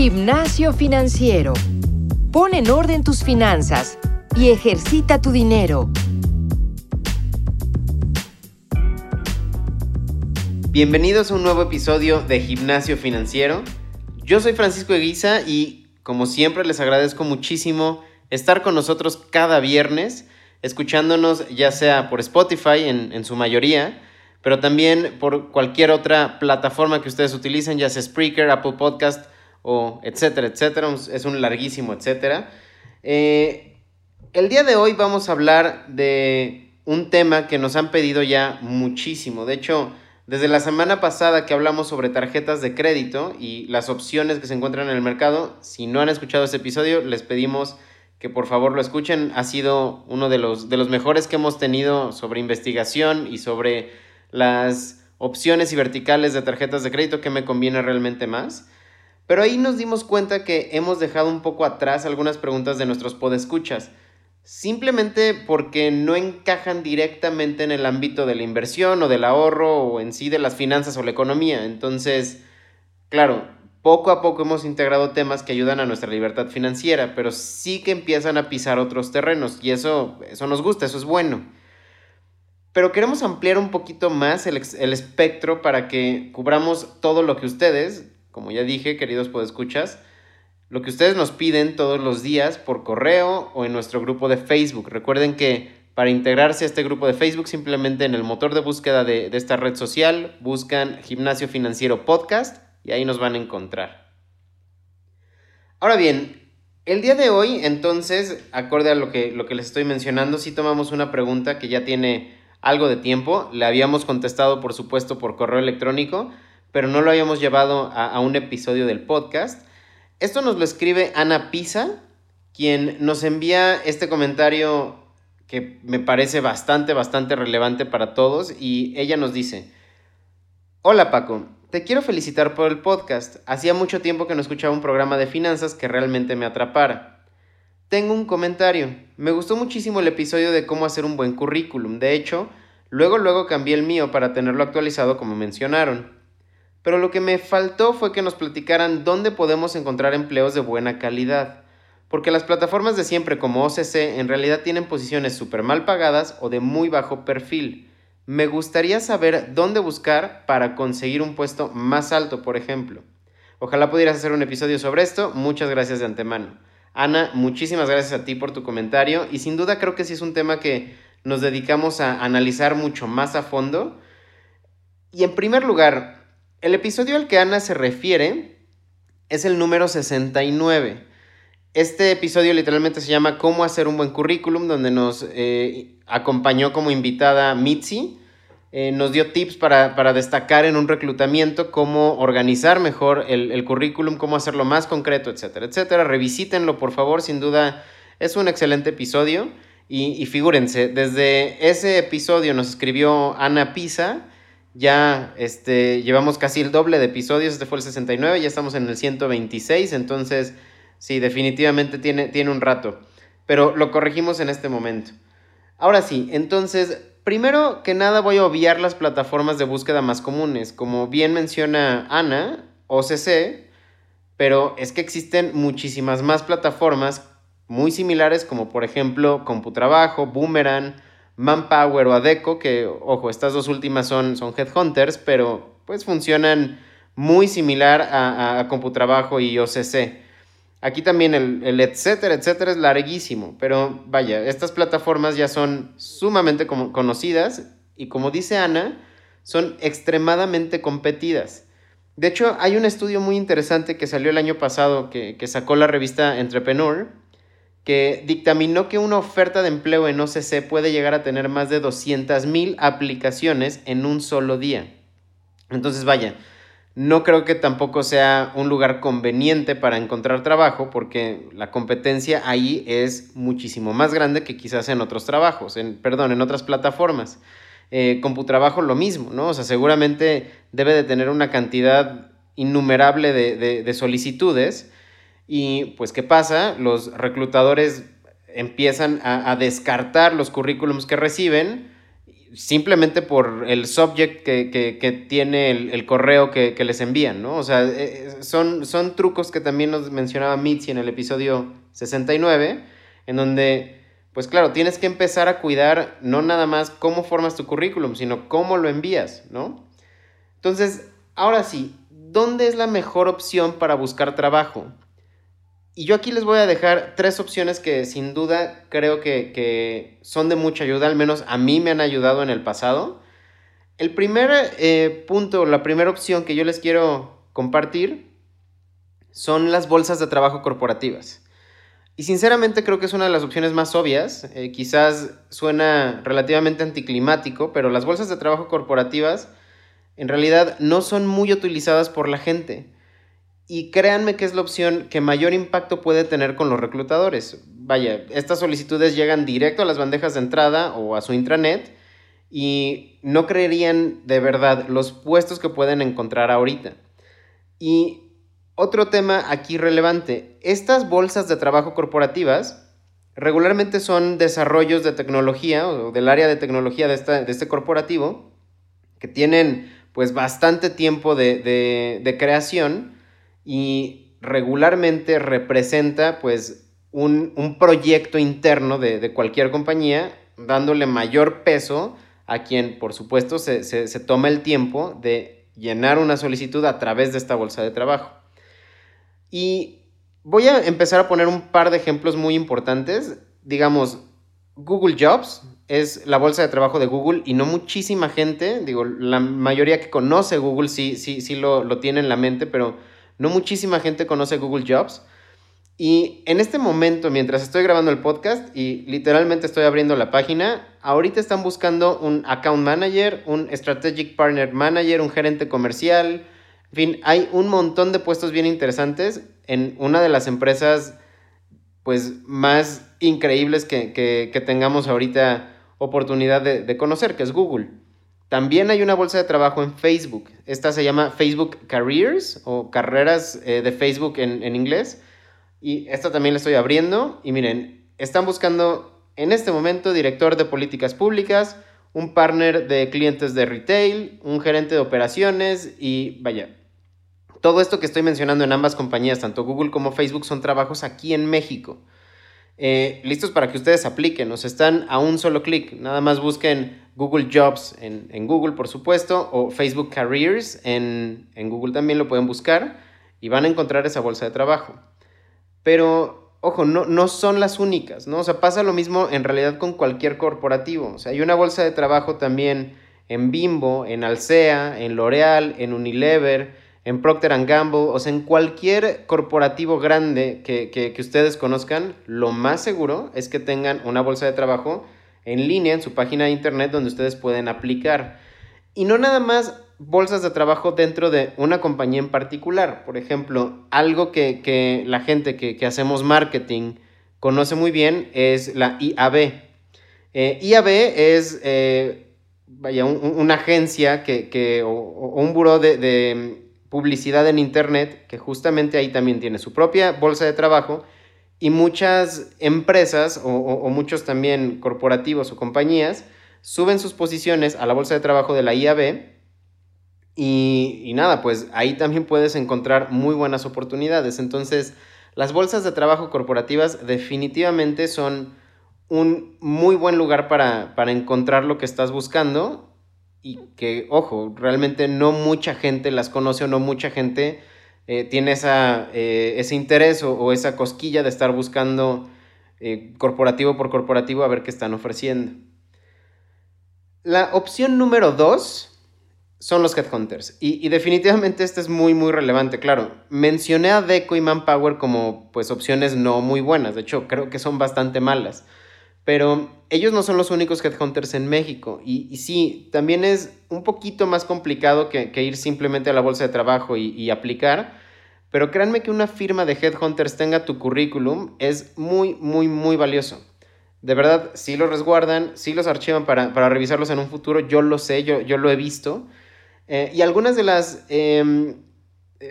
Gimnasio financiero. Pon en orden tus finanzas y ejercita tu dinero. Bienvenidos a un nuevo episodio de Gimnasio Financiero. Yo soy Francisco Eguiza y como siempre les agradezco muchísimo estar con nosotros cada viernes, escuchándonos ya sea por Spotify en, en su mayoría, pero también por cualquier otra plataforma que ustedes utilicen, ya sea Spreaker, Apple Podcast o etcétera, etcétera. Es un larguísimo etcétera. Eh, el día de hoy vamos a hablar de un tema que nos han pedido ya muchísimo. De hecho, desde la semana pasada que hablamos sobre tarjetas de crédito y las opciones que se encuentran en el mercado, si no han escuchado ese episodio, les pedimos que por favor lo escuchen. Ha sido uno de los, de los mejores que hemos tenido sobre investigación y sobre las opciones y verticales de tarjetas de crédito que me conviene realmente más. Pero ahí nos dimos cuenta que hemos dejado un poco atrás algunas preguntas de nuestros podescuchas, simplemente porque no encajan directamente en el ámbito de la inversión o del ahorro o en sí de las finanzas o la economía. Entonces, claro, poco a poco hemos integrado temas que ayudan a nuestra libertad financiera, pero sí que empiezan a pisar otros terrenos y eso, eso nos gusta, eso es bueno. Pero queremos ampliar un poquito más el, el espectro para que cubramos todo lo que ustedes, como ya dije, queridos podescuchas, lo que ustedes nos piden todos los días por correo o en nuestro grupo de Facebook. Recuerden que para integrarse a este grupo de Facebook, simplemente en el motor de búsqueda de, de esta red social, buscan Gimnasio Financiero Podcast y ahí nos van a encontrar. Ahora bien, el día de hoy, entonces, acorde a lo que, lo que les estoy mencionando, sí tomamos una pregunta que ya tiene algo de tiempo. Le habíamos contestado, por supuesto, por correo electrónico, pero no lo habíamos llevado a, un episodio del podcast. Esto nos lo escribe Ana Pisa, quien nos envía este comentario que me parece bastante, bastante relevante para todos y ella nos dice, Hola Paco, te quiero felicitar por el podcast. Hacía mucho tiempo que no escuchaba un programa de finanzas que realmente me atrapara. Tengo un comentario. Me gustó muchísimo el episodio de cómo hacer un buen currículum. De hecho, luego luego cambié el mío para tenerlo actualizado como mencionaron pero lo que me faltó fue que nos platicaran dónde podemos encontrar empleos de buena calidad, porque las plataformas de siempre como OCC en realidad tienen posiciones súper mal pagadas o de muy bajo perfil. Me gustaría saber dónde buscar para conseguir un puesto más alto, por ejemplo. Ojalá pudieras hacer un episodio sobre esto. Muchas gracias de antemano. Ana, muchísimas gracias a ti por tu comentario y sin duda creo que sí es un tema que nos dedicamos a analizar mucho más a fondo. Y en primer lugar, el episodio al que Ana se refiere es el número 69. Este episodio literalmente se llama Cómo hacer un buen currículum, donde nos eh, acompañó como invitada Mitzi. Eh, nos dio tips para, destacar en un reclutamiento cómo organizar mejor el, currículum, cómo hacerlo más concreto, etcétera, etcétera. Revisítenlo, por favor, sin duda es un excelente episodio. Y, y figúrense, desde ese episodio nos escribió Ana Pisa ya este, llevamos casi el doble de episodios, este fue el 69, ya estamos en el 126, entonces sí, definitivamente tiene, tiene un rato, pero lo corregimos en este momento. Ahora sí, entonces, primero que nada voy a obviar las plataformas de búsqueda más comunes, como bien menciona Ana, OCC, pero es que existen muchísimas más plataformas muy similares como por ejemplo Computrabajo, Boomerang, Manpower o Adeco, que ojo, estas dos últimas son, son Headhunters, pero pues funcionan muy similar a, a, Computrabajo y OCC. Aquí también el, el, etcétera, etcétera es larguísimo, pero vaya, estas plataformas ya son sumamente conocidas y como dice Ana, son extremadamente competidas. De hecho, hay un estudio muy interesante que salió el año pasado que, que sacó la revista Entrepreneur, que dictaminó que una oferta de empleo en OCC puede llegar a tener más de 200.000 aplicaciones en un solo día. Entonces, vaya, no creo que tampoco sea un lugar conveniente para encontrar trabajo porque la competencia ahí es muchísimo más grande que quizás en otros trabajos, en, perdón, en otras plataformas. Eh, Computrabajo lo mismo, ¿no? O sea, seguramente debe de tener una cantidad innumerable de, de solicitudes y pues, ¿qué pasa? Los reclutadores empiezan a, descartar los currículums que reciben, simplemente por el subject que, tiene el, correo que, les envían, ¿no? O sea, eh, son, son trucos que también nos mencionaba Mitzi en el episodio 69, en donde, pues claro, tienes que empezar a cuidar no nada más cómo formas tu currículum, sino cómo lo envías, ¿no? Entonces, ahora sí, ¿dónde es la mejor opción para buscar trabajo? Y yo aquí les voy a dejar tres opciones que sin duda creo que, son de mucha ayuda, al menos a mí me han ayudado en el pasado. El primer eh, punto, la primera opción que yo les quiero compartir son las bolsas de trabajo corporativas. Y sinceramente creo que es una de las opciones más obvias, eh, quizás suena relativamente anticlimático, pero las bolsas de trabajo corporativas en realidad no son muy utilizadas por la gente. Y créanme que es la opción que mayor impacto puede tener con los reclutadores. Vaya, estas solicitudes llegan directo a las bandejas de entrada o a su intranet y no creerían de verdad los puestos que pueden encontrar ahorita. Y otro tema aquí relevante, estas bolsas de trabajo corporativas regularmente son desarrollos de tecnología o del área de tecnología de, de este corporativo que tienen pues bastante tiempo de, de creación y regularmente representa pues un, proyecto interno de, cualquier compañía dándole mayor peso a quien por supuesto se, se, toma el tiempo de llenar una solicitud a través de esta bolsa de trabajo. Y voy a empezar a poner un par de ejemplos muy importantes. Digamos, Google Jobs es la bolsa de trabajo de Google y no muchísima gente, digo, la mayoría que conoce Google sí, sí, sí lo, lo tiene en la mente, pero no muchísima gente conoce Google Jobs. Y en este momento, mientras estoy grabando el podcast y literalmente estoy abriendo la página, ahorita están buscando un account manager, un strategic partner manager, un gerente comercial. En fin, hay un montón de puestos bien interesantes en una de las empresas pues más increíbles que, tengamos ahorita oportunidad de conocer, que es Google. También hay una bolsa de trabajo en Facebook. Esta se llama Facebook Careers o carreras eh, de Facebook en, en, inglés. Y esta también la estoy abriendo. Y miren, están buscando en este momento director de políticas públicas, un partner de clientes de retail, un gerente de operaciones y vaya. Todo esto que estoy mencionando en ambas compañías, tanto Google como Facebook, son trabajos aquí en México. Eh, listos para que ustedes apliquen. Nos están a un solo clic. Nada más busquen Google Jobs en, Google, por supuesto, o Facebook Careers en, Google también lo pueden buscar y van a encontrar esa bolsa de trabajo. Pero, ojo, no, no son las únicas, ¿no? O sea, pasa lo mismo en realidad con cualquier corporativo. O sea, hay una bolsa de trabajo también en Bimbo, en Alsea, en L'Oreal, en Unilever, en Procter Gamble, o sea, en cualquier corporativo grande que, que, que ustedes conozcan, lo más seguro es que tengan una bolsa de trabajo en línea en su página de internet donde ustedes pueden aplicar. Y no nada más bolsas de trabajo dentro de una compañía en particular. Por ejemplo, algo que, la gente que, hacemos marketing conoce muy bien es la IAB. Eh, IAB es eh, vaya, una agencia que, o, un buró de, de publicidad en Internet que justamente ahí también tiene su propia bolsa de trabajo y muchas empresas o, muchos también corporativos o compañías suben sus posiciones a la bolsa de trabajo de la IAB y, y, nada, pues ahí también puedes encontrar muy buenas oportunidades. Entonces, las bolsas de trabajo corporativas definitivamente son un muy buen lugar para, para encontrar lo que estás buscando y que, ojo, realmente no mucha gente las conoce o no mucha gente eh, tiene esa, eh, ese interés o, esa cosquilla de estar buscando eh, corporativo por corporativo a ver qué están ofreciendo. La opción número dos son los headhunters. Y, y definitivamente este es muy, muy relevante. Claro, mencioné a Deco y Manpower como pues opciones no muy buenas. De hecho, creo que son bastante malas. Pero ellos no son los únicos headhunters en México. Y, sí, también es un poquito más complicado que, ir simplemente a la bolsa de trabajo y, aplicar. Pero créanme que una firma de headhunters tenga tu currículum es muy, muy, muy valioso. De verdad, sí los resguardan, sí los archivan para, revisarlos en un futuro. Yo lo sé, yo, yo lo he visto. Eh, y algunas de las em,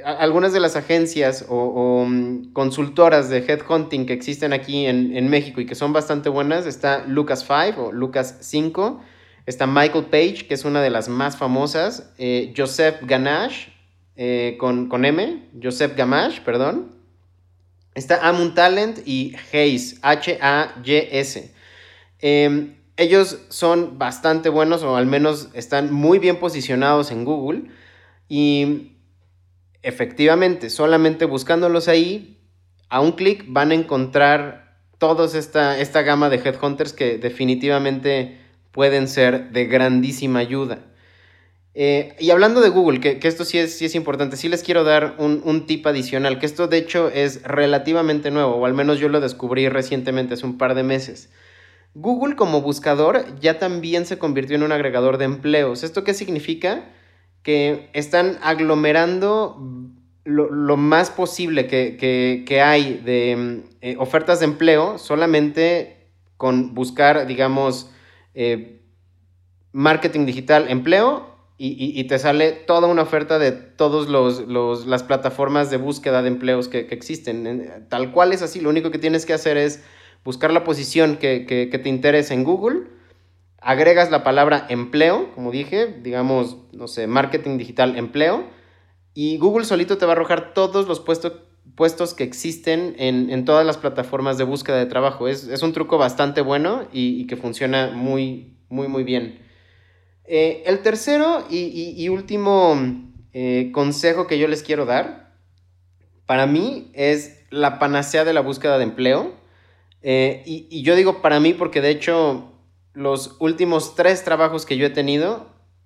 algunas de las agencias o, mm, consultoras de headhunting que existen aquí en, México y que son bastante buenas, está Lucas 5 o Lucas 5. Está Michael Page, que es una de las más famosas. Eh, Joseph Ganache, eh, con, con, M. Joseph Gamache, perdón. Está Amun Talent y Hayes, H-A-Y-S. Em, ellos son bastante buenos o al menos están muy bien posicionados en Google y efectivamente, solamente buscándolos ahí, a un clic van a encontrar toda esta, esta gama de headhunters que definitivamente pueden ser de grandísima ayuda. Eh, y hablando de Google, que, esto sí es, sí es, importante, sí les quiero dar un, un, tip adicional, que esto de hecho es relativamente nuevo, o al menos yo lo descubrí recientemente, hace un par de meses. Google como buscador ya también se convirtió en un agregador de empleos. ¿Esto qué significa? Que están aglomerando lo, más posible que, hay de eh, ofertas de empleo solamente con buscar, digamos, eh, marketing digital, empleo, y, te sale toda una oferta de todas las plataformas de búsqueda de empleos que, que existen. Tal cual es así, lo único que tienes que hacer es buscar la posición que, te interesa en Google, agregas la palabra empleo, como dije, digamos, no sé, marketing digital empleo, y Google solito te va a arrojar todos los puestos, puestos que existen en, todas las plataformas de búsqueda de trabajo. Es, un truco bastante bueno y, que funciona muy, muy, muy bien. Eh, el tercero y, último eh, consejo que yo les quiero dar, para mí es la panacea de la búsqueda de empleo eh, y, yo digo para mí porque de hecho los últimos tres trabajos que yo he tenido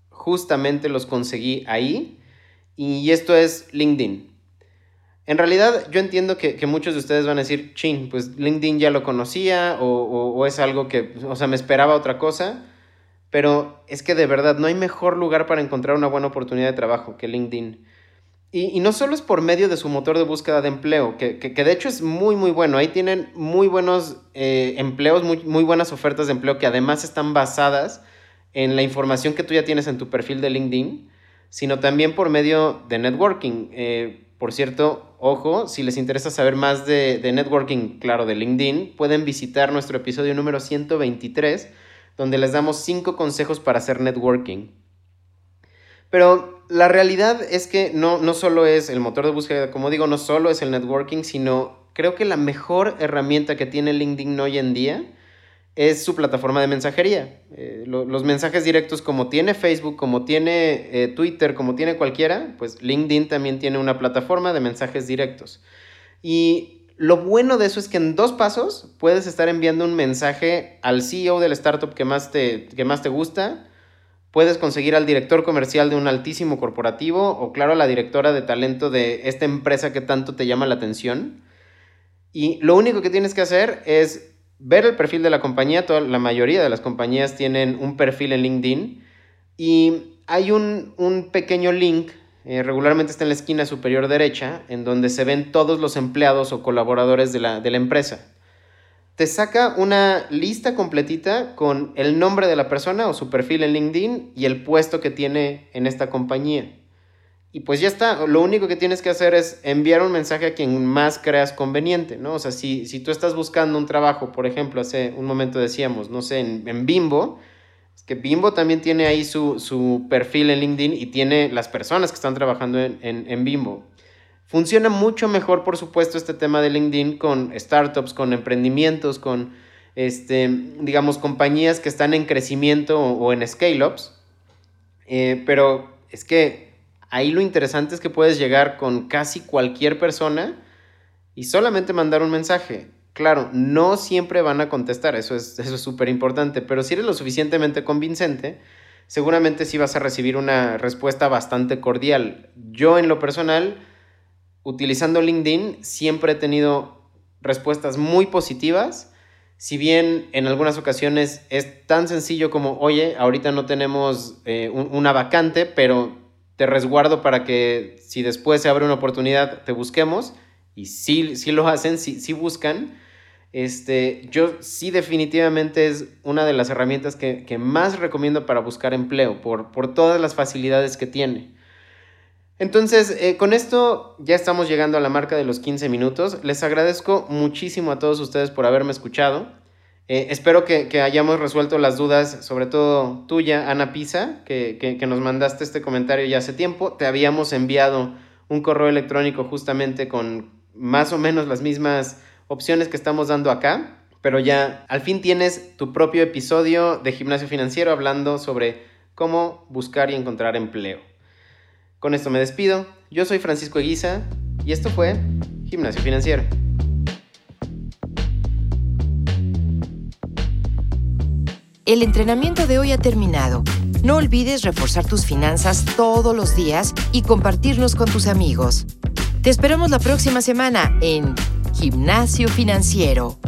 justamente los conseguí ahí y esto es LinkedIn. En realidad yo entiendo que, muchos de ustedes van a decir, chin, pues LinkedIn ya lo conocía o, o es algo que, o sea, me esperaba otra cosa, pero es que de verdad no hay mejor lugar para encontrar una buena oportunidad de trabajo que LinkedIn. Y, no solo es por medio de su motor de búsqueda de empleo, que, de hecho es muy, muy bueno. Ahí tienen muy buenos eh, empleos, muy, muy buenas ofertas de empleo que además están basadas en la información que tú ya tienes en tu perfil de LinkedIn, sino también por medio de networking. Eh, por cierto, ojo, si les interesa saber más de, de, networking, claro, de LinkedIn, pueden visitar nuestro episodio número 123, donde les damos 5 consejos para hacer networking. Pero la realidad es que no, no solo es el motor de búsqueda, como digo, no solo es el networking, sino creo que la mejor herramienta que tiene LinkedIn hoy en día es su plataforma de mensajería. Eh, los mensajes directos como tiene Facebook, como tiene eh, Twitter, como tiene cualquiera, pues LinkedIn también tiene una plataforma de mensajes directos. Y lo bueno de eso es que en dos pasos puedes estar enviando un mensaje al CEO del startup que más te, que más te gusta, Puedes conseguir al director comercial de un altísimo corporativo o, claro, a la directora de talento de esta empresa que tanto te llama la atención. Y lo único que tienes que hacer es ver el perfil de la compañía. Toda, la mayoría de las compañías tienen un perfil en LinkedIn. Y hay un, pequeño link, eh, regularmente está en la esquina superior derecha, en donde se ven todos los empleados o colaboradores de la, de la empresa te saca una lista completita con el nombre de la persona o su perfil en LinkedIn y el puesto que tiene en esta compañía. Y pues ya está, lo único que tienes que hacer es enviar un mensaje a quien más creas conveniente, ¿no? O sea, si, si tú estás buscando un trabajo, por ejemplo, hace un momento decíamos, no sé, en, Bimbo, es que Bimbo también tiene ahí su, perfil en LinkedIn y tiene las personas que están trabajando en, en Bimbo. Funciona mucho mejor, por supuesto, este tema de LinkedIn con startups, con emprendimientos, con, este, digamos, compañías que están en crecimiento o, en scale-ups. Eh, pero es que ahí lo interesante es que puedes llegar con casi cualquier persona y solamente mandar un mensaje. Claro, no siempre van a contestar, eso es súper importante, pero si eres lo suficientemente convincente, seguramente sí vas a recibir una respuesta bastante cordial. Yo en lo personal utilizando LinkedIn siempre he tenido respuestas muy positivas. Si bien en algunas ocasiones es tan sencillo como, oye, ahorita no tenemos eh, una vacante, pero te resguardo para que si después se abre una oportunidad te busquemos. Y sí, sí lo hacen, sí, sí buscan. Este, yo sí definitivamente es una de las herramientas que, que más recomiendo para buscar empleo por, por todas las facilidades que tiene. Entonces, eh, con esto ya estamos llegando a la marca de los 15 minutos. Les agradezco muchísimo a todos ustedes por haberme escuchado. Eh, espero que, hayamos resuelto las dudas, sobre todo tuya, Ana Pisa, que, que, nos mandaste este comentario ya hace tiempo. Te habíamos enviado un correo electrónico justamente con más o menos las mismas opciones que estamos dando acá, pero ya al fin tienes tu propio episodio de Gimnasio Financiero hablando sobre cómo buscar y encontrar empleo. Con esto me despido. Yo soy Francisco Eguiza y esto fue Gimnasio Financiero. El entrenamiento de hoy ha terminado. No olvides reforzar tus finanzas todos los días y compartirlos con tus amigos. Te esperamos la próxima semana en Gimnasio Financiero.